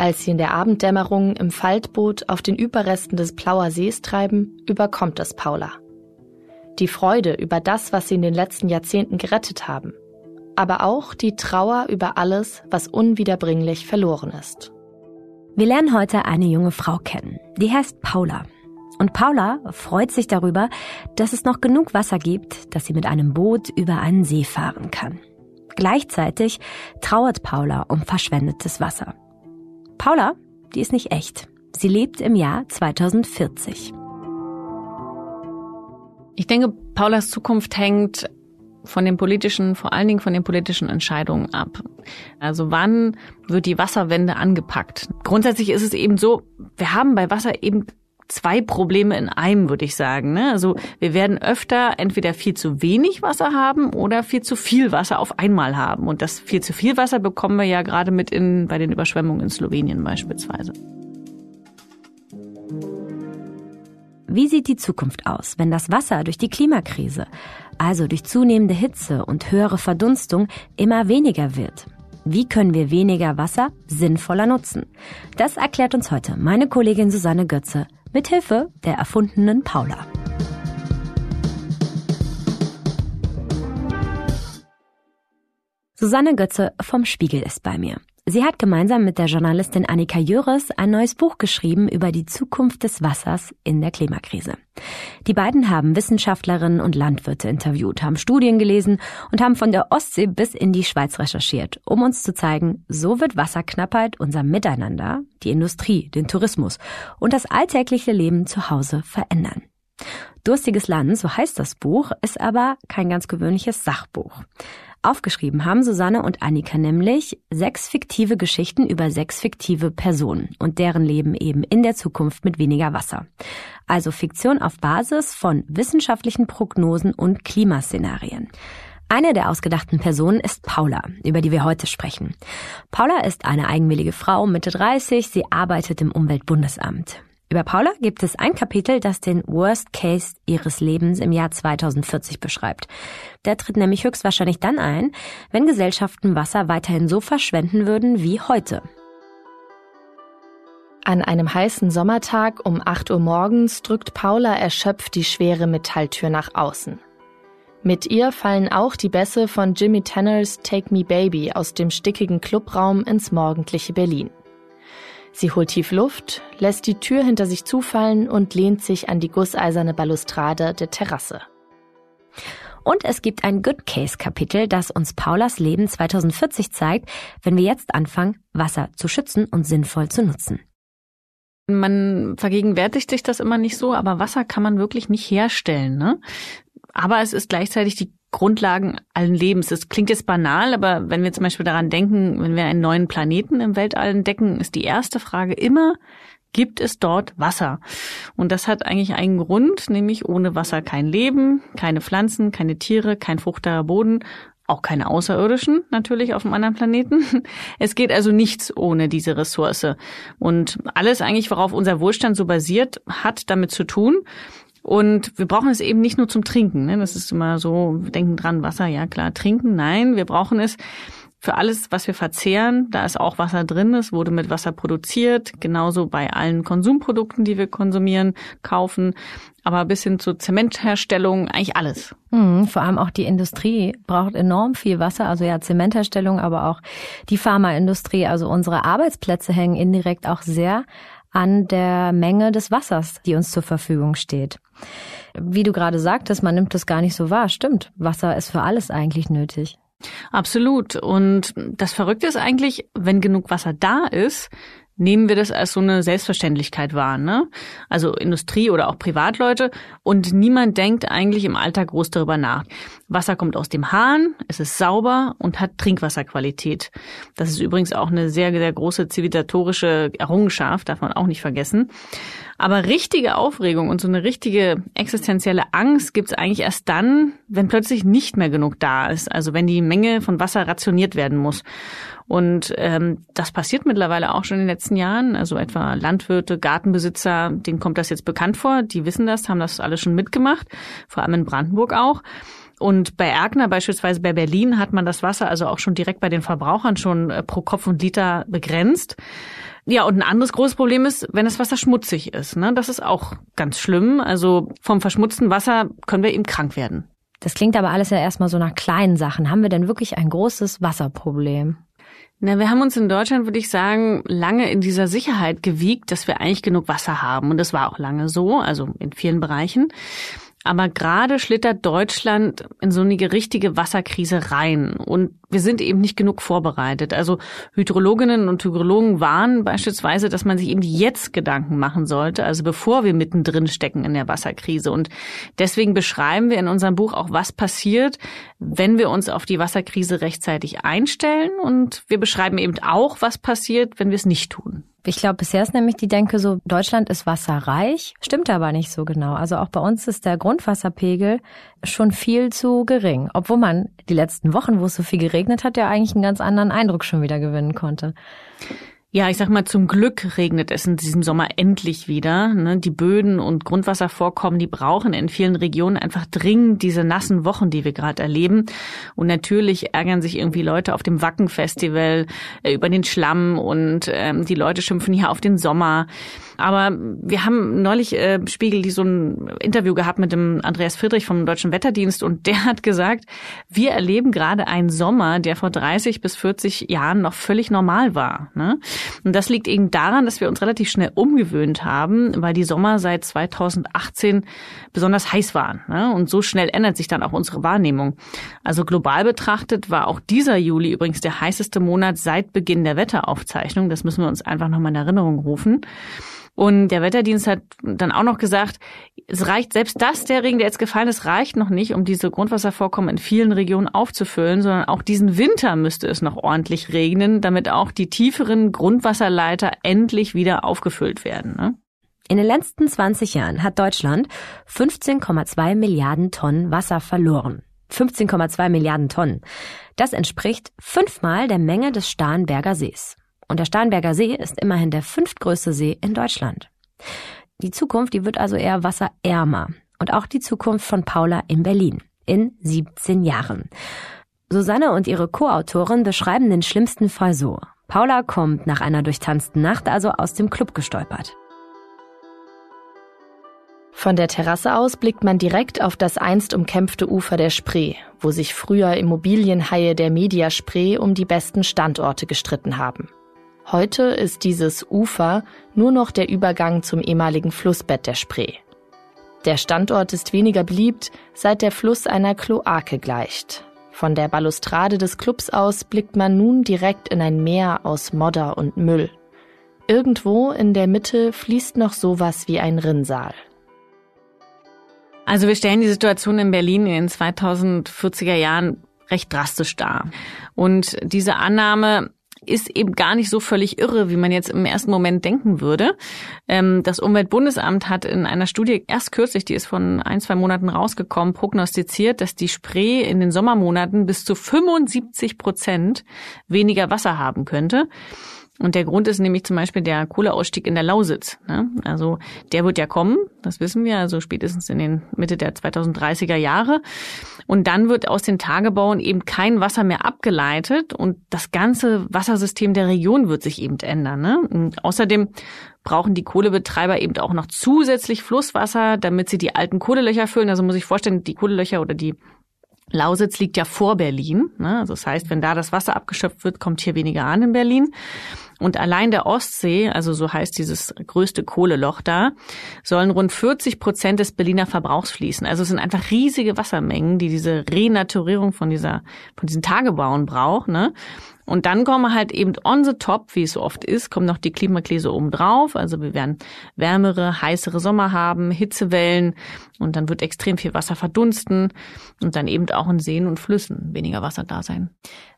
Als sie in der Abenddämmerung im Faltboot auf den Überresten des Plauer Sees treiben, überkommt es Paula. Die Freude über das, was sie in den letzten Jahrzehnten gerettet haben, aber auch die Trauer über alles, was unwiederbringlich verloren ist. Wir lernen heute eine junge Frau kennen. Die heißt Paula. Und Paula freut sich darüber, dass es noch genug Wasser gibt, dass sie mit einem Boot über einen See fahren kann. Gleichzeitig trauert Paula um verschwendetes Wasser. Paula, die ist nicht echt. Sie lebt im Jahr 2040. Ich denke, Paulas Zukunft hängt von den politischen, vor allen Dingen von den politischen Entscheidungen ab. Also wann wird die Wasserwende angepackt? Grundsätzlich ist es eben so, wir haben bei Wasser eben zwei Probleme in einem, würde ich sagen. Ne? Also wir werden öfter entweder viel zu wenig Wasser haben oder viel zu viel Wasser auf einmal haben. Und das viel zu viel Wasser bekommen wir ja gerade mit in, bei den Überschwemmungen in Slowenien beispielsweise. Wie sieht die Zukunft aus, wenn das Wasser durch die Klimakrise, also durch zunehmende Hitze und höhere Verdunstung, immer weniger wird? Wie können wir weniger Wasser sinnvoller nutzen? Das erklärt uns heute meine Kollegin Susanne Götze mit Hilfe der erfundenen Paula. Susanne Götze vom Spiegel ist bei mir. Sie hat gemeinsam mit der Journalistin Annika Jöres ein neues Buch geschrieben über die Zukunft des Wassers in der Klimakrise. Die beiden haben Wissenschaftlerinnen und Landwirte interviewt, haben Studien gelesen und haben von der Ostsee bis in die Schweiz recherchiert, um uns zu zeigen, so wird Wasserknappheit unser Miteinander, die Industrie, den Tourismus und das alltägliche Leben zu Hause verändern. Durstiges Land, so heißt das Buch, ist aber kein ganz gewöhnliches Sachbuch. Aufgeschrieben haben Susanne und Annika nämlich sechs fiktive Geschichten über sechs fiktive Personen und deren Leben eben in der Zukunft mit weniger Wasser. Also Fiktion auf Basis von wissenschaftlichen Prognosen und Klimaszenarien. Eine der ausgedachten Personen ist Paula, über die wir heute sprechen. Paula ist eine eigenwillige Frau, Mitte 30, sie arbeitet im Umweltbundesamt. Über Paula gibt es ein Kapitel, das den Worst Case ihres Lebens im Jahr 2040 beschreibt. Der tritt nämlich höchstwahrscheinlich dann ein, wenn Gesellschaften Wasser weiterhin so verschwenden würden wie heute. An einem heißen Sommertag um 8 Uhr morgens drückt Paula erschöpft die schwere Metalltür nach außen. Mit ihr fallen auch die Bässe von Jimmy Tanners Take Me Baby aus dem stickigen Clubraum ins morgendliche Berlin. Sie holt tief Luft, lässt die Tür hinter sich zufallen und lehnt sich an die gusseiserne Balustrade der Terrasse. Und es gibt ein Good Case Kapitel, das uns Paulas Leben 2040 zeigt, wenn wir jetzt anfangen, Wasser zu schützen und sinnvoll zu nutzen. Man vergegenwärtigt sich das immer nicht so, aber Wasser kann man wirklich nicht herstellen. Ne? Aber es ist gleichzeitig die Grundlagen allen Lebens. Das klingt jetzt banal, aber wenn wir zum Beispiel daran denken, wenn wir einen neuen Planeten im Weltall entdecken, ist die erste Frage immer, gibt es dort Wasser? Und das hat eigentlich einen Grund, nämlich ohne Wasser kein Leben, keine Pflanzen, keine Tiere, kein fruchtbarer Boden, auch keine Außerirdischen natürlich auf einem anderen Planeten. Es geht also nichts ohne diese Ressource. Und alles eigentlich, worauf unser Wohlstand so basiert, hat damit zu tun, und wir brauchen es eben nicht nur zum Trinken. Ne? Das ist immer so, wir denken dran, Wasser, ja klar, trinken. Nein, wir brauchen es für alles, was wir verzehren. Da ist auch Wasser drin, es wurde mit Wasser produziert. Genauso bei allen Konsumprodukten, die wir konsumieren, kaufen. Aber bis hin zur Zementherstellung, eigentlich alles. Mhm, vor allem auch die Industrie braucht enorm viel Wasser. Also ja, Zementherstellung, aber auch die Pharmaindustrie. Also unsere Arbeitsplätze hängen indirekt auch sehr an der Menge des Wassers, die uns zur Verfügung steht. Wie du gerade sagtest, man nimmt das gar nicht so wahr. Stimmt, Wasser ist für alles eigentlich nötig. Absolut. Und das Verrückte ist eigentlich, wenn genug Wasser da ist, nehmen wir das als so eine Selbstverständlichkeit wahr, ne? Also Industrie oder auch Privatleute und niemand denkt eigentlich im Alltag groß darüber nach. Wasser kommt aus dem Hahn, es ist sauber und hat Trinkwasserqualität. Das ist übrigens auch eine sehr, sehr große zivilisatorische Errungenschaft, darf man auch nicht vergessen. Aber richtige Aufregung und so eine richtige existenzielle Angst gibt's eigentlich erst dann, wenn plötzlich nicht mehr genug da ist. Also wenn die Menge von Wasser rationiert werden muss. Und ähm, das passiert mittlerweile auch schon in den letzten Jahren. Also etwa Landwirte, Gartenbesitzer, denen kommt das jetzt bekannt vor. Die wissen das, haben das alles schon mitgemacht, vor allem in Brandenburg auch. Und bei Erkner beispielsweise bei Berlin hat man das Wasser also auch schon direkt bei den Verbrauchern schon äh, pro Kopf und Liter begrenzt. Ja, und ein anderes großes Problem ist, wenn das Wasser schmutzig ist. Ne? Das ist auch ganz schlimm. Also vom verschmutzten Wasser können wir eben krank werden. Das klingt aber alles ja erstmal so nach kleinen Sachen. Haben wir denn wirklich ein großes Wasserproblem? Na, wir haben uns in Deutschland, würde ich sagen, lange in dieser Sicherheit gewiegt, dass wir eigentlich genug Wasser haben. Und das war auch lange so, also in vielen Bereichen. Aber gerade schlittert Deutschland in so eine richtige Wasserkrise rein. Und wir sind eben nicht genug vorbereitet. Also Hydrologinnen und Hydrologen warnen beispielsweise, dass man sich eben jetzt Gedanken machen sollte, also bevor wir mittendrin stecken in der Wasserkrise. Und deswegen beschreiben wir in unserem Buch auch, was passiert, wenn wir uns auf die Wasserkrise rechtzeitig einstellen. Und wir beschreiben eben auch, was passiert, wenn wir es nicht tun. Ich glaube, bisher ist nämlich die Denke so, Deutschland ist wasserreich, stimmt aber nicht so genau. Also auch bei uns ist der Grundwasserpegel schon viel zu gering, obwohl man die letzten Wochen, wo es so viel geregnet hat, ja eigentlich einen ganz anderen Eindruck schon wieder gewinnen konnte. Ja, ich sag mal, zum Glück regnet es in diesem Sommer endlich wieder. Ne? Die Böden und Grundwasservorkommen, die brauchen in vielen Regionen einfach dringend diese nassen Wochen, die wir gerade erleben. Und natürlich ärgern sich irgendwie Leute auf dem Wacken-Festival äh, über den Schlamm und ähm, die Leute schimpfen hier auf den Sommer. Aber wir haben neulich äh, Spiegel die so ein Interview gehabt mit dem Andreas Friedrich vom Deutschen Wetterdienst und der hat gesagt, wir erleben gerade einen Sommer, der vor 30 bis 40 Jahren noch völlig normal war. Ne? Und das liegt eben daran, dass wir uns relativ schnell umgewöhnt haben, weil die Sommer seit 2018 besonders heiß waren. Ne? Und so schnell ändert sich dann auch unsere Wahrnehmung. Also global betrachtet war auch dieser Juli übrigens der heißeste Monat seit Beginn der Wetteraufzeichnung. Das müssen wir uns einfach nochmal in Erinnerung rufen. Und der Wetterdienst hat dann auch noch gesagt, es reicht, selbst das, der Regen, der jetzt gefallen ist, reicht noch nicht, um diese Grundwasservorkommen in vielen Regionen aufzufüllen, sondern auch diesen Winter müsste es noch ordentlich regnen, damit auch die tieferen Grundwasserleiter endlich wieder aufgefüllt werden. Ne? In den letzten 20 Jahren hat Deutschland 15,2 Milliarden Tonnen Wasser verloren. 15,2 Milliarden Tonnen. Das entspricht fünfmal der Menge des Starnberger Sees. Und der Starnberger See ist immerhin der fünftgrößte See in Deutschland. Die Zukunft, die wird also eher wasserärmer. Und auch die Zukunft von Paula in Berlin. In 17 Jahren. Susanne und ihre Co-Autorin beschreiben den schlimmsten Fall so. Paula kommt nach einer durchtanzten Nacht also aus dem Club gestolpert. Von der Terrasse aus blickt man direkt auf das einst umkämpfte Ufer der Spree, wo sich früher Immobilienhaie der Media Spree um die besten Standorte gestritten haben. Heute ist dieses Ufer nur noch der Übergang zum ehemaligen Flussbett der Spree. Der Standort ist weniger beliebt, seit der Fluss einer Kloake gleicht. Von der Balustrade des Clubs aus blickt man nun direkt in ein Meer aus Modder und Müll. Irgendwo in der Mitte fließt noch sowas wie ein Rinnsal. Also wir stellen die Situation in Berlin in den 2040er Jahren recht drastisch dar. Und diese Annahme ist eben gar nicht so völlig irre, wie man jetzt im ersten Moment denken würde. Ähm, das Umweltbundesamt hat in einer Studie erst kürzlich, die ist von ein, zwei Monaten rausgekommen, prognostiziert, dass die Spree in den Sommermonaten bis zu 75 Prozent weniger Wasser haben könnte. Und der Grund ist nämlich zum Beispiel der Kohleausstieg in der Lausitz. Ne? Also der wird ja kommen, das wissen wir, also spätestens in den Mitte der 2030er Jahre. Und dann wird aus den Tagebauen eben kein Wasser mehr abgeleitet und das ganze Wassersystem der Region wird sich eben ändern. Ne? Und außerdem brauchen die Kohlebetreiber eben auch noch zusätzlich Flusswasser, damit sie die alten Kohlelöcher füllen. Also muss ich vorstellen, die Kohlelöcher oder die Lausitz liegt ja vor Berlin. Ne? Also das heißt, wenn da das Wasser abgeschöpft wird, kommt hier weniger an in Berlin. Und allein der Ostsee, also so heißt dieses größte Kohleloch da, sollen rund 40 Prozent des Berliner Verbrauchs fließen. Also es sind einfach riesige Wassermengen, die diese Renaturierung von dieser, von diesen Tagebauen braucht, ne? Und dann kommen halt eben on the top, wie es so oft ist, kommt noch die Klimakrise oben drauf. Also wir werden wärmere, heißere Sommer haben, Hitzewellen und dann wird extrem viel Wasser verdunsten und dann eben auch in Seen und Flüssen weniger Wasser da sein.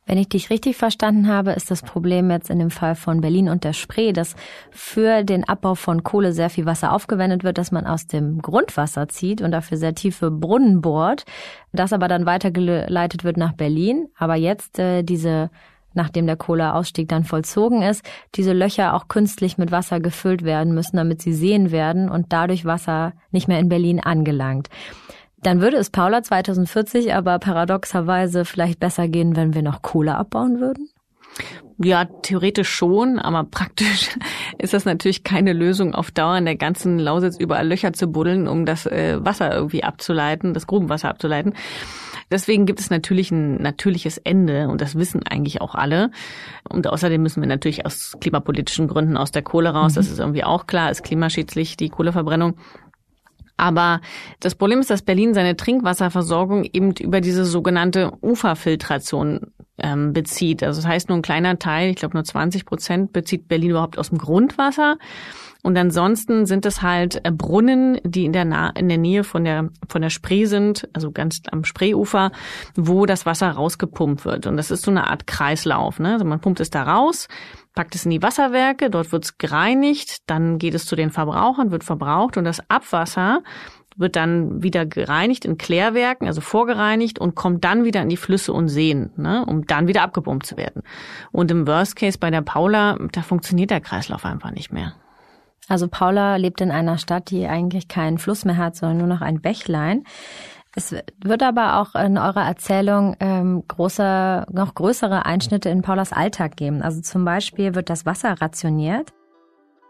Wenn ich dich richtig verstanden habe, ist das Problem jetzt in dem Fall von Berlin und der Spree, dass für den Abbau von Kohle sehr viel Wasser aufgewendet wird, dass man aus dem Grundwasser zieht und dafür sehr tiefe Brunnen bohrt, das aber dann weitergeleitet wird nach Berlin. Aber jetzt äh, diese nachdem der Kohleausstieg dann vollzogen ist, diese Löcher auch künstlich mit Wasser gefüllt werden müssen, damit sie sehen werden und dadurch Wasser nicht mehr in Berlin angelangt. Dann würde es Paula 2040 aber paradoxerweise vielleicht besser gehen, wenn wir noch Kohle abbauen würden? Ja, theoretisch schon, aber praktisch ist das natürlich keine Lösung auf Dauer in der ganzen Lausitz überall Löcher zu buddeln, um das äh, Wasser irgendwie abzuleiten, das Grubenwasser abzuleiten. Deswegen gibt es natürlich ein natürliches Ende und das wissen eigentlich auch alle. Und außerdem müssen wir natürlich aus klimapolitischen Gründen aus der Kohle raus. Das mhm. ist irgendwie auch klar, ist klimaschädlich, die Kohleverbrennung. Aber das Problem ist, dass Berlin seine Trinkwasserversorgung eben über diese sogenannte Uferfiltration ähm, bezieht. Also das heißt, nur ein kleiner Teil, ich glaube nur 20 Prozent, bezieht Berlin überhaupt aus dem Grundwasser. Und ansonsten sind es halt äh, Brunnen, die in der, Na in der Nähe von der, von der Spree sind, also ganz am Spreeufer, wo das Wasser rausgepumpt wird. Und das ist so eine Art Kreislauf. Ne? Also man pumpt es da raus, packt es in die Wasserwerke, dort wird es gereinigt, dann geht es zu den Verbrauchern, wird verbraucht und das Abwasser wird dann wieder gereinigt in Klärwerken, also vorgereinigt und kommt dann wieder in die Flüsse und Seen, ne, um dann wieder abgepumpt zu werden. Und im Worst Case bei der Paula, da funktioniert der Kreislauf einfach nicht mehr. Also Paula lebt in einer Stadt, die eigentlich keinen Fluss mehr hat, sondern nur noch ein Bächlein. Es wird aber auch in eurer Erzählung ähm, große, noch größere Einschnitte in Paulas Alltag geben. Also zum Beispiel wird das Wasser rationiert.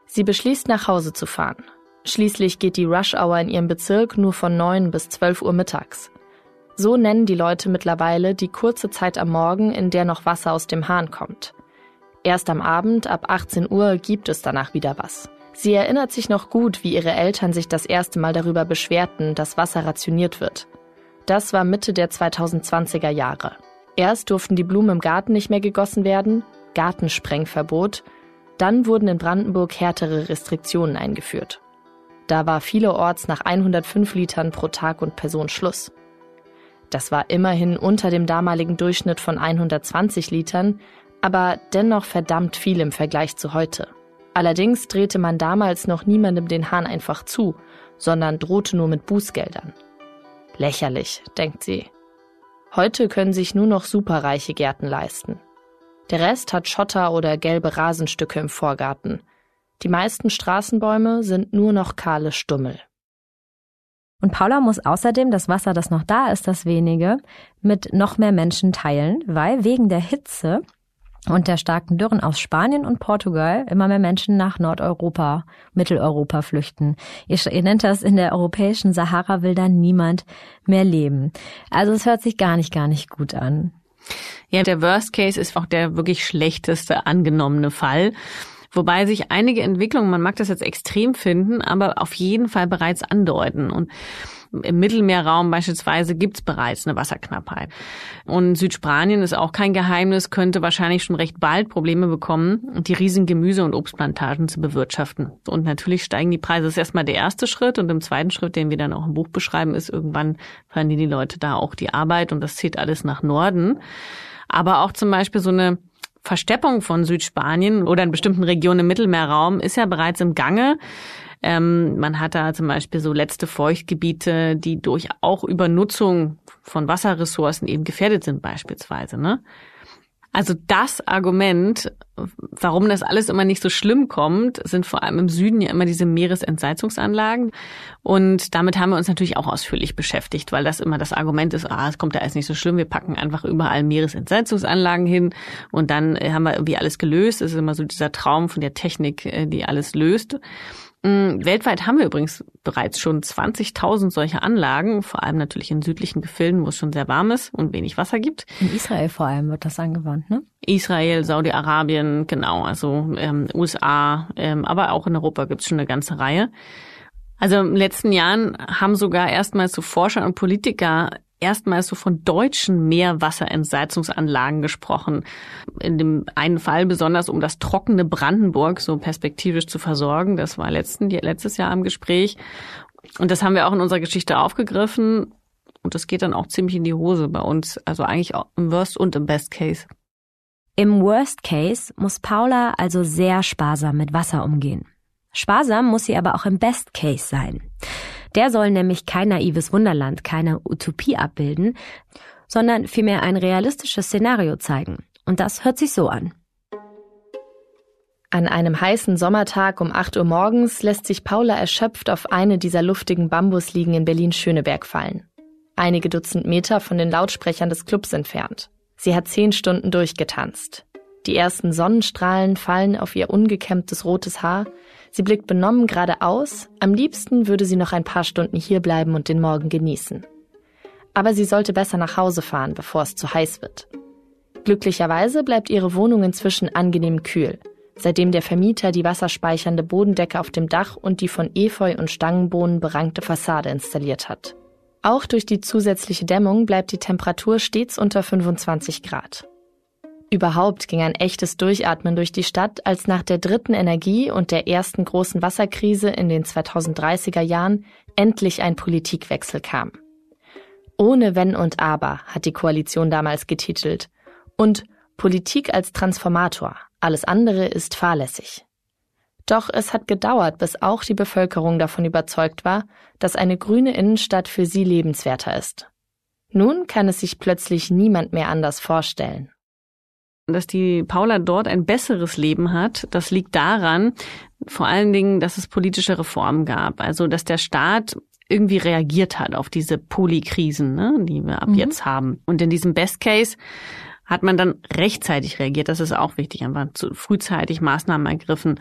Sie beschließt, nach Hause zu fahren. Schließlich geht die Rush-Hour in ihrem Bezirk nur von 9 bis 12 Uhr mittags. So nennen die Leute mittlerweile die kurze Zeit am Morgen, in der noch Wasser aus dem Hahn kommt. Erst am Abend ab 18 Uhr gibt es danach wieder was. Sie erinnert sich noch gut, wie ihre Eltern sich das erste Mal darüber beschwerten, dass Wasser rationiert wird. Das war Mitte der 2020er Jahre. Erst durften die Blumen im Garten nicht mehr gegossen werden, Gartensprengverbot, dann wurden in Brandenburg härtere Restriktionen eingeführt. Da war vielerorts nach 105 Litern pro Tag und Person Schluss. Das war immerhin unter dem damaligen Durchschnitt von 120 Litern, aber dennoch verdammt viel im Vergleich zu heute. Allerdings drehte man damals noch niemandem den Hahn einfach zu, sondern drohte nur mit Bußgeldern. Lächerlich, denkt sie. Heute können sich nur noch superreiche Gärten leisten. Der Rest hat Schotter oder gelbe Rasenstücke im Vorgarten. Die meisten Straßenbäume sind nur noch kahle Stummel. Und Paula muss außerdem das Wasser, das noch da ist, das wenige, mit noch mehr Menschen teilen, weil wegen der Hitze und der starken Dürren aus Spanien und Portugal immer mehr Menschen nach Nordeuropa, Mitteleuropa flüchten. Ihr, ihr nennt das, in der europäischen Sahara will dann niemand mehr leben. Also es hört sich gar nicht, gar nicht gut an. Ja, der Worst Case ist auch der wirklich schlechteste angenommene Fall. Wobei sich einige Entwicklungen, man mag das jetzt extrem finden, aber auf jeden Fall bereits andeuten. Und im Mittelmeerraum beispielsweise gibt es bereits eine Wasserknappheit. Und Südspanien ist auch kein Geheimnis, könnte wahrscheinlich schon recht bald Probleme bekommen, die riesigen Gemüse- und Obstplantagen zu bewirtschaften. Und natürlich steigen die Preise. Das ist erstmal der erste Schritt. Und im zweiten Schritt, den wir dann auch im Buch beschreiben, ist irgendwann verlieren die Leute da auch die Arbeit und das zieht alles nach Norden. Aber auch zum Beispiel so eine Versteppung von Südspanien oder in bestimmten Regionen im Mittelmeerraum ist ja bereits im Gange. Ähm, man hat da zum Beispiel so letzte Feuchtgebiete, die durch auch Übernutzung von Wasserressourcen eben gefährdet sind beispielsweise. Ne? Also das Argument, warum das alles immer nicht so schlimm kommt, sind vor allem im Süden ja immer diese Meeresentsalzungsanlagen. Und damit haben wir uns natürlich auch ausführlich beschäftigt, weil das immer das Argument ist, ah, es kommt da alles nicht so schlimm, wir packen einfach überall Meeresentsalzungsanlagen hin und dann haben wir irgendwie alles gelöst. Es ist immer so dieser Traum von der Technik, äh, die alles löst. Mm, weltweit haben wir übrigens bereits schon 20.000 solche Anlagen, vor allem natürlich in südlichen Gefilden, wo es schon sehr warm ist und wenig Wasser gibt. In Israel vor allem wird das angewandt, ne? Israel, Saudi-Arabien, genau, also ähm, USA, ähm, aber auch in Europa gibt es schon eine ganze Reihe. Also in den letzten Jahren haben sogar erstmals so Forscher und Politiker erstmals so von deutschen Meerwasserentsalzungsanlagen gesprochen. In dem einen Fall besonders, um das trockene Brandenburg so perspektivisch zu versorgen. Das war letzten, letztes Jahr im Gespräch. Und das haben wir auch in unserer Geschichte aufgegriffen. Und das geht dann auch ziemlich in die Hose bei uns. Also eigentlich auch im Worst und im Best Case. Im Worst Case muss Paula also sehr sparsam mit Wasser umgehen. Sparsam muss sie aber auch im Best Case sein. Der soll nämlich kein naives Wunderland, keine Utopie abbilden, sondern vielmehr ein realistisches Szenario zeigen. Und das hört sich so an. An einem heißen Sommertag um 8 Uhr morgens lässt sich Paula erschöpft auf eine dieser luftigen Bambusliegen in Berlin-Schöneberg fallen. Einige Dutzend Meter von den Lautsprechern des Clubs entfernt. Sie hat zehn Stunden durchgetanzt. Die ersten Sonnenstrahlen fallen auf ihr ungekämmtes rotes Haar. Sie blickt benommen geradeaus. Am liebsten würde sie noch ein paar Stunden hierbleiben und den Morgen genießen. Aber sie sollte besser nach Hause fahren, bevor es zu heiß wird. Glücklicherweise bleibt ihre Wohnung inzwischen angenehm kühl, seitdem der Vermieter die wasserspeichernde Bodendecke auf dem Dach und die von Efeu und Stangenbohnen berankte Fassade installiert hat. Auch durch die zusätzliche Dämmung bleibt die Temperatur stets unter 25 Grad. Überhaupt ging ein echtes Durchatmen durch die Stadt, als nach der dritten Energie und der ersten großen Wasserkrise in den 2030er Jahren endlich ein Politikwechsel kam. Ohne Wenn und Aber hat die Koalition damals getitelt. Und Politik als Transformator, alles andere ist fahrlässig. Doch es hat gedauert, bis auch die Bevölkerung davon überzeugt war, dass eine grüne Innenstadt für sie lebenswerter ist. Nun kann es sich plötzlich niemand mehr anders vorstellen. Dass die Paula dort ein besseres Leben hat, das liegt daran, vor allen Dingen, dass es politische Reformen gab. Also, dass der Staat irgendwie reagiert hat auf diese Polikrisen, ne, die wir ab mhm. jetzt haben. Und in diesem Best Case hat man dann rechtzeitig reagiert. Das ist auch wichtig, einfach zu frühzeitig Maßnahmen ergriffen.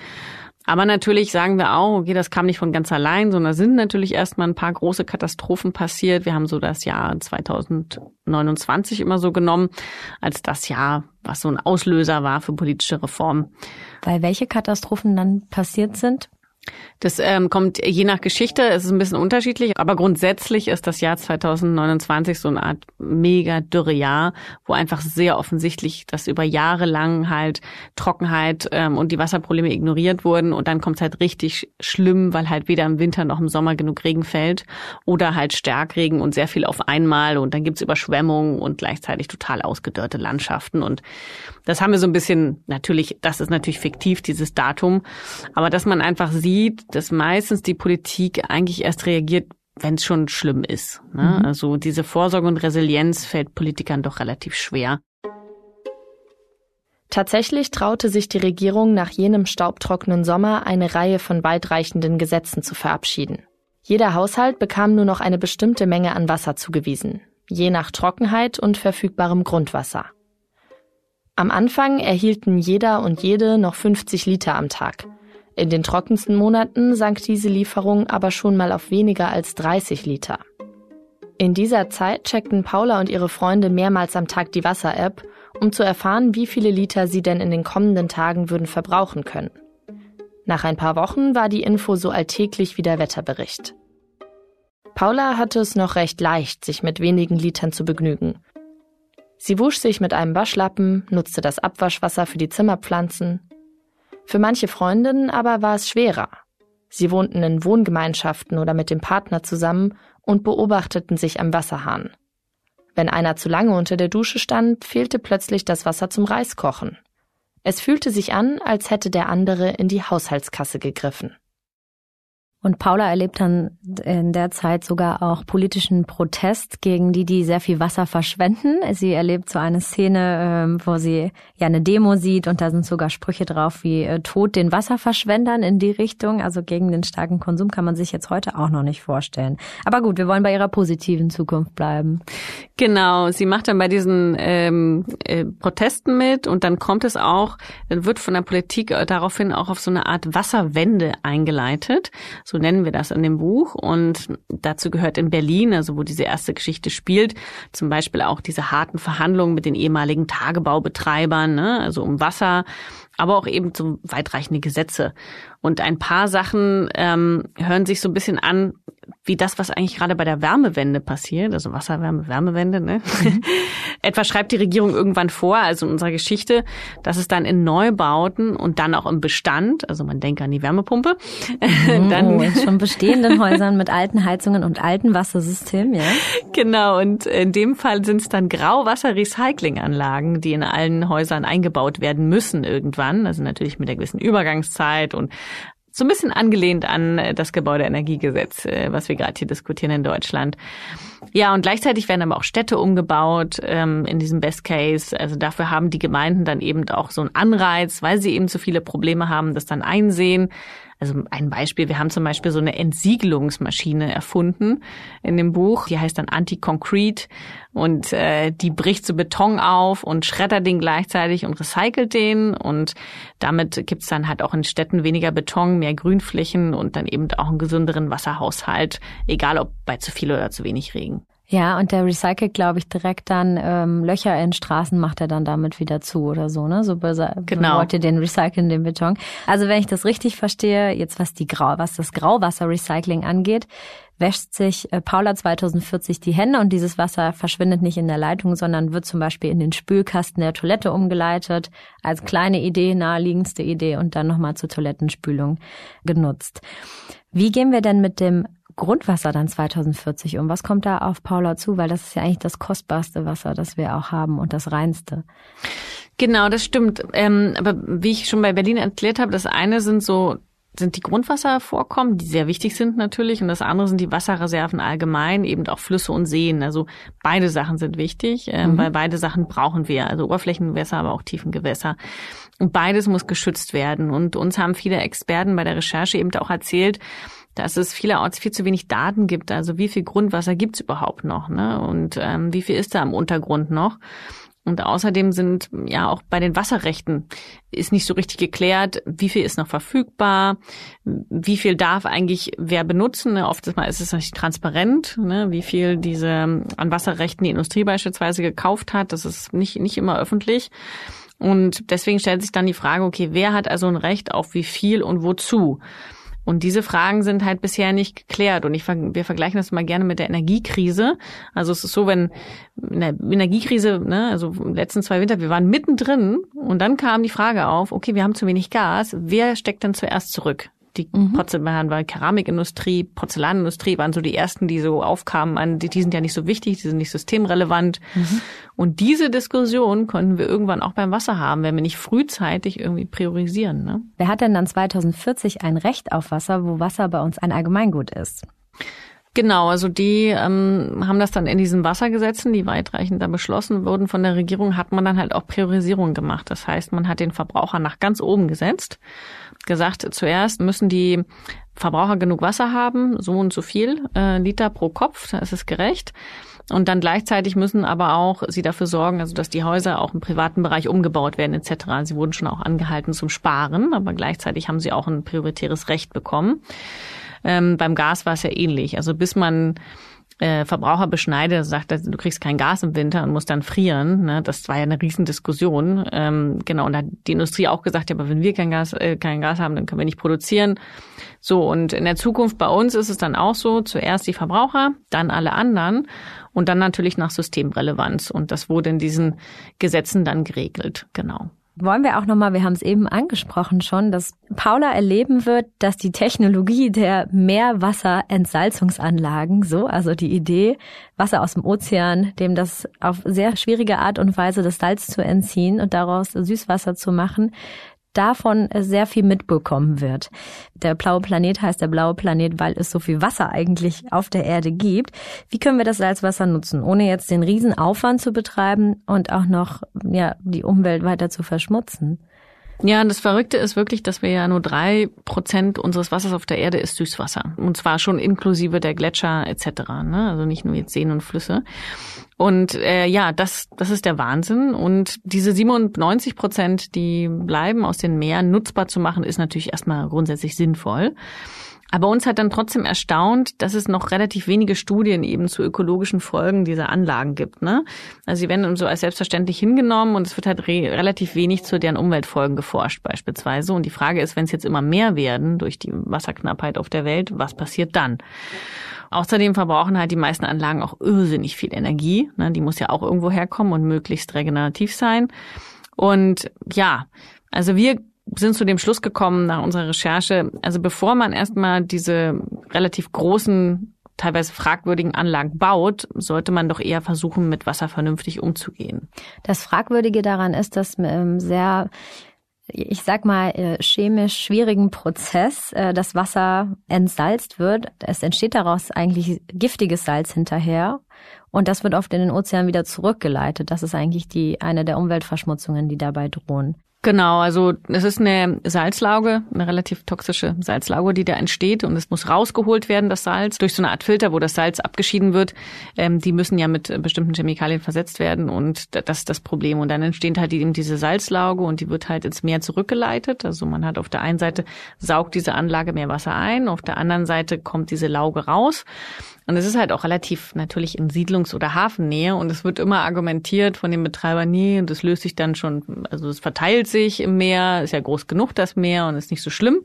Aber natürlich sagen wir auch, okay, das kam nicht von ganz allein, sondern sind natürlich erstmal ein paar große Katastrophen passiert. Wir haben so das Jahr 2029 immer so genommen, als das Jahr, was so ein Auslöser war für politische Reformen. Weil welche Katastrophen dann passiert sind? Das ähm, kommt je nach Geschichte, es ist ein bisschen unterschiedlich, aber grundsätzlich ist das Jahr 2029 so eine Art mega dürre Jahr, wo einfach sehr offensichtlich, dass über Jahre lang halt Trockenheit ähm, und die Wasserprobleme ignoriert wurden. Und dann kommt es halt richtig schlimm, weil halt weder im Winter noch im Sommer genug Regen fällt oder halt Starkregen und sehr viel auf einmal. Und dann gibt's Überschwemmungen und gleichzeitig total ausgedörrte Landschaften. Und das haben wir so ein bisschen, natürlich, das ist natürlich fiktiv, dieses Datum, aber dass man einfach sieht, dass meistens die Politik eigentlich erst reagiert, wenn es schon schlimm ist. Ne? Mhm. Also diese Vorsorge und Resilienz fällt Politikern doch relativ schwer. Tatsächlich traute sich die Regierung nach jenem staubtrockenen Sommer eine Reihe von weitreichenden Gesetzen zu verabschieden. Jeder Haushalt bekam nur noch eine bestimmte Menge an Wasser zugewiesen, je nach Trockenheit und verfügbarem Grundwasser. Am Anfang erhielten jeder und jede noch 50 Liter am Tag. In den trockensten Monaten sank diese Lieferung aber schon mal auf weniger als 30 Liter. In dieser Zeit checkten Paula und ihre Freunde mehrmals am Tag die Wasser-App, um zu erfahren, wie viele Liter sie denn in den kommenden Tagen würden verbrauchen können. Nach ein paar Wochen war die Info so alltäglich wie der Wetterbericht. Paula hatte es noch recht leicht, sich mit wenigen Litern zu begnügen. Sie wusch sich mit einem Waschlappen, nutzte das Abwaschwasser für die Zimmerpflanzen. Für manche Freundinnen aber war es schwerer. Sie wohnten in Wohngemeinschaften oder mit dem Partner zusammen und beobachteten sich am Wasserhahn. Wenn einer zu lange unter der Dusche stand, fehlte plötzlich das Wasser zum Reiskochen. Es fühlte sich an, als hätte der andere in die Haushaltskasse gegriffen. Und Paula erlebt dann in der Zeit sogar auch politischen Protest gegen die, die sehr viel Wasser verschwenden. Sie erlebt so eine Szene, ähm, wo sie ja eine Demo sieht und da sind sogar Sprüche drauf wie äh, Tod den Wasserverschwendern in die Richtung. Also gegen den starken Konsum kann man sich jetzt heute auch noch nicht vorstellen. Aber gut, wir wollen bei ihrer positiven Zukunft bleiben. Genau, sie macht dann bei diesen ähm, äh, Protesten mit und dann kommt es auch, dann wird von der Politik äh, daraufhin auch auf so eine Art Wasserwende eingeleitet so nennen wir das in dem Buch. Und dazu gehört in Berlin, also wo diese erste Geschichte spielt, zum Beispiel auch diese harten Verhandlungen mit den ehemaligen Tagebaubetreibern, ne, also um Wasser, aber auch eben so weitreichende Gesetze. Und ein paar Sachen ähm, hören sich so ein bisschen an wie das, was eigentlich gerade bei der Wärmewende passiert, also Wasserwärme, Wärmewende. Ne? Mhm. Etwa schreibt die Regierung irgendwann vor, also in unserer Geschichte, dass es dann in Neubauten und dann auch im Bestand, also man denkt an die Wärmepumpe, mhm, dann oh, in schon bestehenden Häusern mit alten Heizungen und alten Wassersystemen, ja. Genau, und in dem Fall sind es dann Grauwasser-Recyclinganlagen, die in allen Häusern eingebaut werden müssen irgendwann, also natürlich mit der gewissen Übergangszeit und so ein bisschen angelehnt an äh, das Gebäudeenergiegesetz, äh, was wir gerade hier diskutieren in Deutschland. Ja, und gleichzeitig werden aber auch Städte umgebaut ähm, in diesem Best Case. Also dafür haben die Gemeinden dann eben auch so einen Anreiz, weil sie eben so viele Probleme haben, das dann einsehen. Also ein Beispiel, wir haben zum Beispiel so eine Entsiegelungsmaschine erfunden in dem Buch, die heißt dann Anti-Concrete und äh, die bricht so Beton auf und schreddert den gleichzeitig und recycelt den und damit gibt's dann halt auch in Städten weniger Beton, mehr Grünflächen und dann eben auch einen gesünderen Wasserhaushalt, egal ob bei zu viel oder zu wenig Regen. Ja, und der recycelt, glaube ich, direkt dann ähm, Löcher in Straßen macht er dann damit wieder zu oder so, ne? So böse genau. wollt ihr den recyceln, den Beton. Also wenn ich das richtig verstehe, jetzt was die Grau, was das Grauwasserrecycling angeht, wäscht sich äh, Paula 2040 die Hände und dieses Wasser verschwindet nicht in der Leitung, sondern wird zum Beispiel in den Spülkasten der Toilette umgeleitet, als kleine Idee, naheliegendste Idee und dann nochmal zur Toilettenspülung genutzt. Wie gehen wir denn mit dem Grundwasser dann 2040 um? Was kommt da auf Paula zu? Weil das ist ja eigentlich das kostbarste Wasser, das wir auch haben und das reinste. Genau, das stimmt. Ähm, aber wie ich schon bei Berlin erklärt habe, das eine sind so sind die Grundwasservorkommen, die sehr wichtig sind natürlich, und das andere sind die Wasserreserven allgemein, eben auch Flüsse und Seen. Also beide Sachen sind wichtig, äh, mhm. weil beide Sachen brauchen wir, also Oberflächengewässer, aber auch Tiefengewässer. Und beides muss geschützt werden. Und uns haben viele Experten bei der Recherche eben auch erzählt, dass es vielerorts viel zu wenig Daten gibt. Also wie viel Grundwasser gibt's überhaupt noch? Ne? Und ähm, wie viel ist da im Untergrund noch? Und außerdem sind ja auch bei den Wasserrechten ist nicht so richtig geklärt, wie viel ist noch verfügbar, wie viel darf eigentlich wer benutzen. Ne? Oft ist es nicht transparent, ne? wie viel diese an Wasserrechten die Industrie beispielsweise gekauft hat. Das ist nicht, nicht immer öffentlich. Und deswegen stellt sich dann die Frage, okay, wer hat also ein Recht auf wie viel und wozu? Und diese Fragen sind halt bisher nicht geklärt. Und ich, wir vergleichen das mal gerne mit der Energiekrise. Also es ist so, wenn in der Energiekrise, ne, also letzten zwei Winter, wir waren mittendrin und dann kam die Frage auf, okay, wir haben zu wenig Gas, wer steckt denn zuerst zurück? Die mhm. Porzellan, war Keramikindustrie, Porzellanindustrie waren so die ersten, die so aufkamen an, die, die sind ja nicht so wichtig, die sind nicht systemrelevant. Mhm. Und diese Diskussion konnten wir irgendwann auch beim Wasser haben, wenn wir nicht frühzeitig irgendwie priorisieren. Ne? Wer hat denn dann 2040 ein Recht auf Wasser, wo Wasser bei uns ein Allgemeingut ist? Genau, also die ähm, haben das dann in diesen Wassergesetzen, die weitreichend da beschlossen wurden von der Regierung, hat man dann halt auch Priorisierung gemacht. Das heißt, man hat den Verbraucher nach ganz oben gesetzt gesagt, zuerst müssen die Verbraucher genug Wasser haben, so und so viel äh, Liter pro Kopf, da ist es gerecht. Und dann gleichzeitig müssen aber auch sie dafür sorgen, also dass die Häuser auch im privaten Bereich umgebaut werden etc. Sie wurden schon auch angehalten zum Sparen, aber gleichzeitig haben sie auch ein prioritäres Recht bekommen. Ähm, beim Gas war es ja ähnlich. Also bis man äh, Verbraucher beschneide, sagt, du kriegst kein Gas im Winter und musst dann frieren. Ne? Das war ja eine Riesendiskussion. Ähm, genau, und da hat die Industrie auch gesagt, ja, aber wenn wir kein Gas, äh, kein Gas haben, dann können wir nicht produzieren. So, und in der Zukunft bei uns ist es dann auch so, zuerst die Verbraucher, dann alle anderen und dann natürlich nach Systemrelevanz. Und das wurde in diesen Gesetzen dann geregelt, genau wollen wir auch nochmal, wir haben es eben angesprochen schon, dass Paula erleben wird, dass die Technologie der Meerwasserentsalzungsanlagen, so, also die Idee, Wasser aus dem Ozean, dem das auf sehr schwierige Art und Weise das Salz zu entziehen und daraus Süßwasser zu machen, davon sehr viel mitbekommen wird. Der blaue Planet heißt der blaue Planet, weil es so viel Wasser eigentlich auf der Erde gibt. Wie können wir das Salzwasser nutzen, ohne jetzt den riesen zu betreiben und auch noch ja, die Umwelt weiter zu verschmutzen? Ja, das Verrückte ist wirklich, dass wir ja nur drei Prozent unseres Wassers auf der Erde ist Süßwasser. Und zwar schon inklusive der Gletscher etc. Ne? Also nicht nur jetzt Seen und Flüsse. Und äh, ja, das, das ist der Wahnsinn. Und diese 97 Prozent, die bleiben aus den Meeren nutzbar zu machen, ist natürlich erstmal grundsätzlich sinnvoll. Aber uns hat dann trotzdem erstaunt, dass es noch relativ wenige Studien eben zu ökologischen Folgen dieser Anlagen gibt. Ne? Also sie werden so als selbstverständlich hingenommen und es wird halt re relativ wenig zu deren Umweltfolgen geforscht beispielsweise. Und die Frage ist, wenn es jetzt immer mehr werden durch die Wasserknappheit auf der Welt, was passiert dann? Außerdem verbrauchen halt die meisten Anlagen auch irrsinnig viel Energie. Ne? Die muss ja auch irgendwo herkommen und möglichst regenerativ sein. Und ja, also wir sind zu dem Schluss gekommen nach unserer Recherche, also bevor man erstmal diese relativ großen, teilweise fragwürdigen Anlagen baut, sollte man doch eher versuchen, mit Wasser vernünftig umzugehen. Das Fragwürdige daran ist, dass sehr ich sag mal, äh, chemisch schwierigen Prozess äh, das Wasser entsalzt wird. Es entsteht daraus eigentlich giftiges Salz hinterher. Und das wird oft in den Ozean wieder zurückgeleitet. Das ist eigentlich die, eine der Umweltverschmutzungen, die dabei drohen. Genau, also es ist eine Salzlauge, eine relativ toxische Salzlauge, die da entsteht und es muss rausgeholt werden, das Salz, durch so eine Art Filter, wo das Salz abgeschieden wird. Ähm, die müssen ja mit bestimmten Chemikalien versetzt werden und das ist das Problem. Und dann entsteht halt eben diese Salzlauge und die wird halt ins Meer zurückgeleitet. Also man hat auf der einen Seite saugt diese Anlage mehr Wasser ein, auf der anderen Seite kommt diese Lauge raus. Und es ist halt auch relativ natürlich in Siedlungs- oder Hafennähe und es wird immer argumentiert von den Betreibern, nee, und das löst sich dann schon, also es verteilt sich im Meer, ist ja groß genug das Meer und ist nicht so schlimm.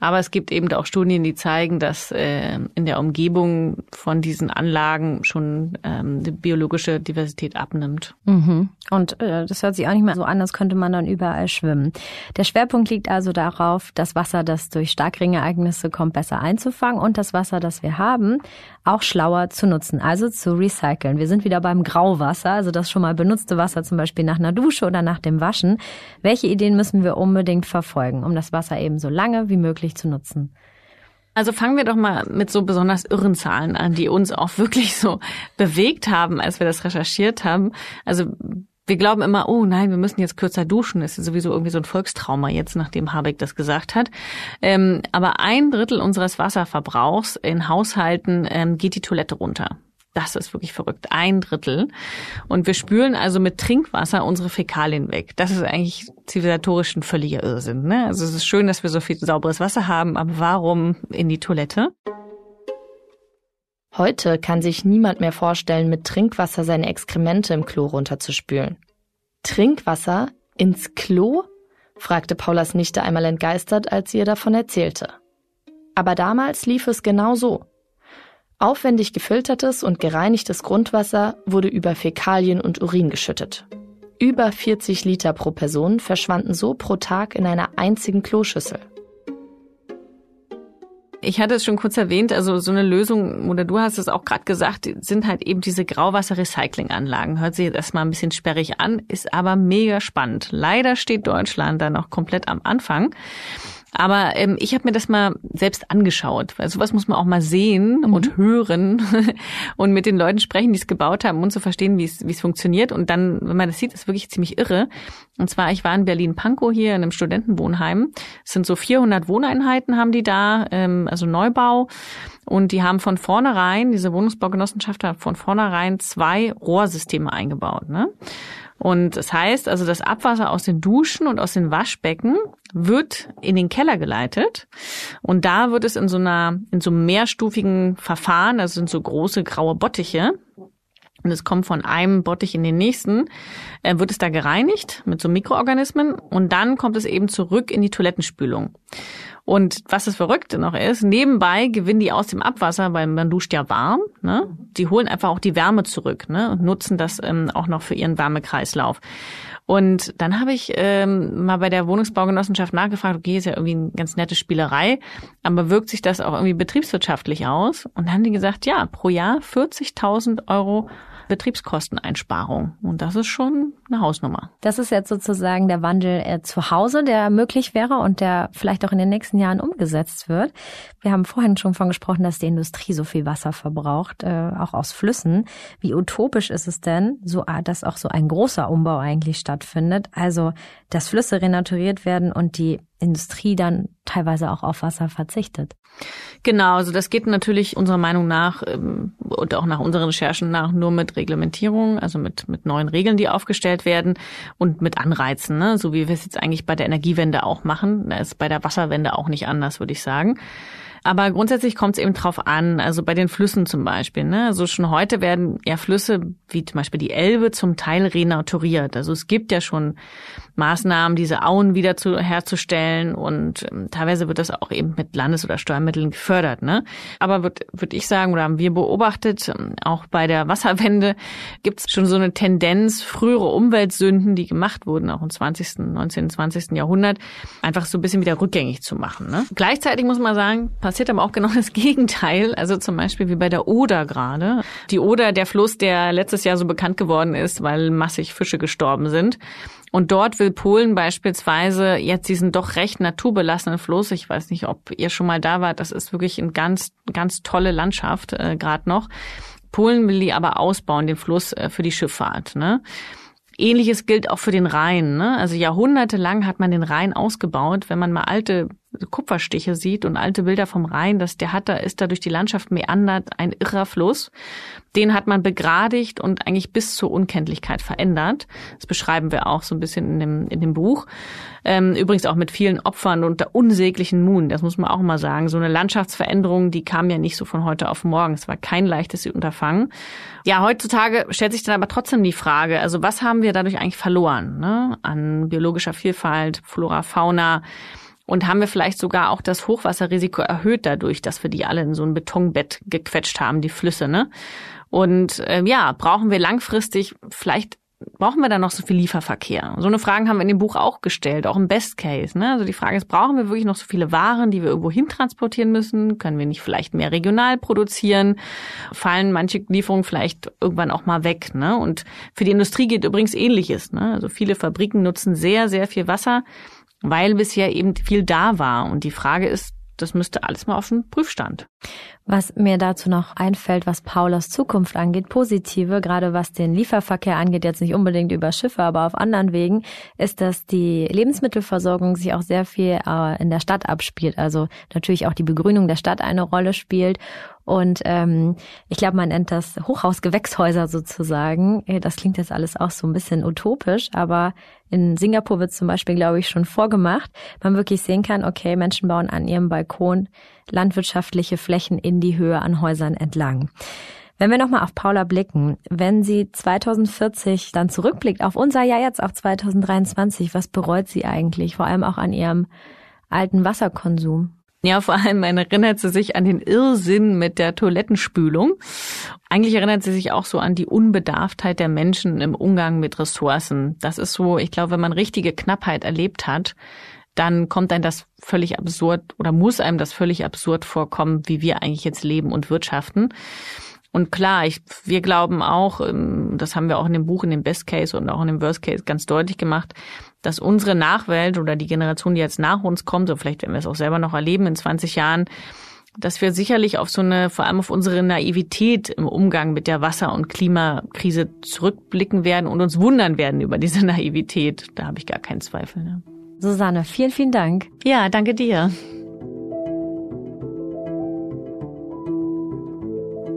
Aber es gibt eben auch Studien, die zeigen, dass äh, in der Umgebung von diesen Anlagen schon ähm, die biologische Diversität abnimmt. Mhm. Und äh, das hört sich auch nicht mehr so an, als könnte man dann überall schwimmen. Der Schwerpunkt liegt also darauf, das Wasser, das durch Starkregenereignisse kommt, besser einzufangen und das Wasser, das wir haben, auch schlauer zu nutzen, also zu recyceln. Wir sind wieder beim Grauwasser, also das schon mal benutzte Wasser zum Beispiel nach einer Dusche oder nach dem Waschen. Welche Ideen müssen wir unbedingt verfolgen, um das Wasser eben so lange wie möglich zu nutzen? Also fangen wir doch mal mit so besonders irren Zahlen an, die uns auch wirklich so bewegt haben, als wir das recherchiert haben. Also wir glauben immer, oh nein, wir müssen jetzt kürzer duschen. Das ist sowieso irgendwie so ein Volkstrauma jetzt, nachdem Habeck das gesagt hat. Ähm, aber ein Drittel unseres Wasserverbrauchs in Haushalten ähm, geht die Toilette runter. Das ist wirklich verrückt. Ein Drittel. Und wir spülen also mit Trinkwasser unsere Fäkalien weg. Das ist eigentlich zivilisatorisch ein völliger Irrsinn. Ne? Also es ist schön, dass wir so viel sauberes Wasser haben, aber warum in die Toilette? Heute kann sich niemand mehr vorstellen, mit Trinkwasser seine Exkremente im Klo runterzuspülen. Trinkwasser ins Klo? fragte Paulas Nichte einmal entgeistert, als sie ihr davon erzählte. Aber damals lief es genau so. Aufwendig gefiltertes und gereinigtes Grundwasser wurde über Fäkalien und Urin geschüttet. Über 40 Liter pro Person verschwanden so pro Tag in einer einzigen Kloschüssel. Ich hatte es schon kurz erwähnt, also so eine Lösung, oder du hast es auch gerade gesagt, sind halt eben diese Grauwasser-Recycling-Anlagen. Hört sich jetzt erstmal ein bisschen sperrig an, ist aber mega spannend. Leider steht Deutschland da noch komplett am Anfang. Aber ähm, ich habe mir das mal selbst angeschaut, weil sowas muss man auch mal sehen mhm. und hören und mit den Leuten sprechen, die es gebaut haben, um zu verstehen, wie es wie es funktioniert. Und dann, wenn man das sieht, ist wirklich ziemlich irre. Und zwar, ich war in Berlin-Pankow hier in einem Studentenwohnheim. Es sind so 400 Wohneinheiten haben die da, ähm, also Neubau. Und die haben von vornherein, diese Wohnungsbaugenossenschaft hat von vornherein zwei Rohrsysteme eingebaut. Ne? Und das heißt also, das Abwasser aus den Duschen und aus den Waschbecken wird in den Keller geleitet. Und da wird es in so einer, in so einem mehrstufigen Verfahren, das sind so große graue Bottiche, und es kommt von einem Bottich in den nächsten, äh, wird es da gereinigt mit so Mikroorganismen und dann kommt es eben zurück in die Toilettenspülung. Und was das Verrückte noch ist, nebenbei gewinnen die aus dem Abwasser, weil man duscht ja warm, ne? Die holen einfach auch die Wärme zurück, ne? Und nutzen das ähm, auch noch für ihren Wärmekreislauf. Und dann habe ich ähm, mal bei der Wohnungsbaugenossenschaft nachgefragt, okay, ist ja irgendwie eine ganz nette Spielerei, aber wirkt sich das auch irgendwie betriebswirtschaftlich aus? Und dann haben die gesagt, ja, pro Jahr 40.000 Euro Betriebskosteneinsparung. Und das ist schon eine Hausnummer. Das ist jetzt sozusagen der Wandel äh, zu Hause, der möglich wäre und der vielleicht auch in den nächsten Jahren umgesetzt wird. Wir haben vorhin schon von gesprochen, dass die Industrie so viel Wasser verbraucht, äh, auch aus Flüssen. Wie utopisch ist es denn, so, ah, dass auch so ein großer Umbau eigentlich stattfindet? Also, dass Flüsse renaturiert werden und die Industrie dann teilweise auch auf Wasser verzichtet. Genau, also das geht natürlich unserer Meinung nach ähm, und auch nach unseren Recherchen nach nur mit Reglementierung, also mit, mit neuen Regeln, die aufgestellt werden und mit Anreizen, ne? so wie wir es jetzt eigentlich bei der Energiewende auch machen. Das ist bei der Wasserwende auch nicht anders, würde ich sagen. Aber grundsätzlich kommt es eben drauf an, also bei den Flüssen zum Beispiel. Ne? Also schon heute werden ja Flüsse wie zum Beispiel die Elbe zum Teil renaturiert. Also es gibt ja schon Maßnahmen, diese Auen wieder zu, herzustellen und ähm, teilweise wird das auch eben mit Landes- oder Steuermitteln gefördert. Ne? Aber würde würd ich sagen, oder haben wir beobachtet, ähm, auch bei der Wasserwende gibt es schon so eine Tendenz, frühere Umweltsünden, die gemacht wurden, auch im 20., 19., 20. Jahrhundert, einfach so ein bisschen wieder rückgängig zu machen. Ne? Gleichzeitig muss man sagen, passiert aber auch genau das Gegenteil. Also zum Beispiel wie bei der Oder gerade. Die Oder, der Fluss, der letztes Jahr so bekannt geworden ist, weil massig Fische gestorben sind. Und dort will Polen beispielsweise jetzt diesen doch recht naturbelassenen Fluss, ich weiß nicht, ob ihr schon mal da wart, das ist wirklich eine ganz, ganz tolle Landschaft äh, gerade noch. Polen will die aber ausbauen, den Fluss äh, für die Schifffahrt. Ne? Ähnliches gilt auch für den Rhein. Ne? Also jahrhundertelang hat man den Rhein ausgebaut. Wenn man mal alte Kupferstiche sieht und alte Bilder vom Rhein, dass der hat da ist da durch die Landschaft meandert ein irrer Fluss. Den hat man begradigt und eigentlich bis zur Unkenntlichkeit verändert. Das beschreiben wir auch so ein bisschen in dem in dem Buch. Ähm, übrigens auch mit vielen Opfern und der unsäglichen Mut. Das muss man auch mal sagen. So eine Landschaftsveränderung, die kam ja nicht so von heute auf morgen. Es war kein leichtes Unterfangen. Ja, heutzutage stellt sich dann aber trotzdem die Frage, also was haben wir dadurch eigentlich verloren ne? an biologischer Vielfalt, Flora, Fauna? Und haben wir vielleicht sogar auch das Hochwasserrisiko erhöht dadurch, dass wir die alle in so ein Betonbett gequetscht haben, die Flüsse, ne? Und äh, ja, brauchen wir langfristig vielleicht brauchen wir da noch so viel Lieferverkehr? So eine Frage haben wir in dem Buch auch gestellt, auch im Best Case. Ne? Also die Frage ist, brauchen wir wirklich noch so viele Waren, die wir irgendwo hintransportieren müssen? Können wir nicht vielleicht mehr regional produzieren? Fallen manche Lieferungen vielleicht irgendwann auch mal weg? Ne? Und für die Industrie geht übrigens Ähnliches. Ne? Also viele Fabriken nutzen sehr, sehr viel Wasser weil bisher eben viel da war. Und die Frage ist, das müsste alles mal auf den Prüfstand. Was mir dazu noch einfällt, was Paulas Zukunft angeht, positive, gerade was den Lieferverkehr angeht, jetzt nicht unbedingt über Schiffe, aber auf anderen Wegen, ist, dass die Lebensmittelversorgung sich auch sehr viel äh, in der Stadt abspielt. Also natürlich auch die Begrünung der Stadt eine Rolle spielt und ähm, ich glaube, man nennt das Hochhausgewächshäuser sozusagen. Äh, das klingt jetzt alles auch so ein bisschen utopisch, aber in Singapur wird zum Beispiel, glaube ich, schon vorgemacht. Man wirklich sehen kann, okay, Menschen bauen an ihrem Balkon landwirtschaftliche Flächen in die Höhe an Häusern entlang. Wenn wir nochmal auf Paula blicken, wenn sie 2040 dann zurückblickt auf unser Jahr jetzt, auf 2023, was bereut sie eigentlich? Vor allem auch an ihrem alten Wasserkonsum. Ja, vor allem erinnert sie sich an den Irrsinn mit der Toilettenspülung. Eigentlich erinnert sie sich auch so an die Unbedarftheit der Menschen im Umgang mit Ressourcen. Das ist so, ich glaube, wenn man richtige Knappheit erlebt hat, dann kommt einem das völlig absurd oder muss einem das völlig absurd vorkommen, wie wir eigentlich jetzt leben und wirtschaften. Und klar, ich, wir glauben auch, ähm, das haben wir auch in dem Buch, in dem Best Case und auch in dem Worst Case ganz deutlich gemacht, dass unsere Nachwelt oder die Generation, die jetzt nach uns kommt, so vielleicht werden wir es auch selber noch erleben in 20 Jahren, dass wir sicherlich auf so eine, vor allem auf unsere Naivität im Umgang mit der Wasser- und Klimakrise zurückblicken werden und uns wundern werden über diese Naivität. Da habe ich gar keinen Zweifel. Ne? Susanne, vielen, vielen Dank. Ja, danke dir.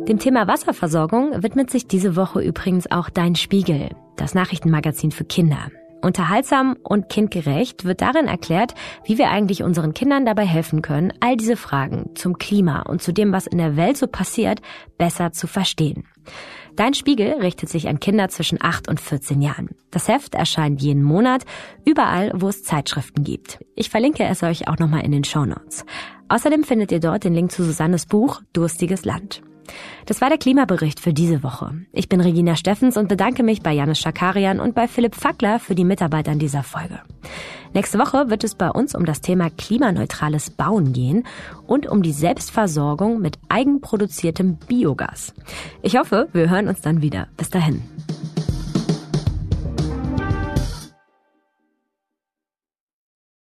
Dem Thema Wasserversorgung widmet sich diese Woche übrigens auch Dein Spiegel, das Nachrichtenmagazin für Kinder. Unterhaltsam und kindgerecht wird darin erklärt, wie wir eigentlich unseren Kindern dabei helfen können, all diese Fragen zum Klima und zu dem, was in der Welt so passiert, besser zu verstehen. Dein Spiegel richtet sich an Kinder zwischen 8 und 14 Jahren. Das Heft erscheint jeden Monat überall, wo es Zeitschriften gibt. Ich verlinke es euch auch nochmal in den Show Notes. Außerdem findet ihr dort den Link zu Susannes Buch Durstiges Land. Das war der Klimabericht für diese Woche. Ich bin Regina Steffens und bedanke mich bei Janis Schakarian und bei Philipp Fackler für die Mitarbeit an dieser Folge. Nächste Woche wird es bei uns um das Thema klimaneutrales Bauen gehen und um die Selbstversorgung mit eigenproduziertem Biogas. Ich hoffe, wir hören uns dann wieder. Bis dahin.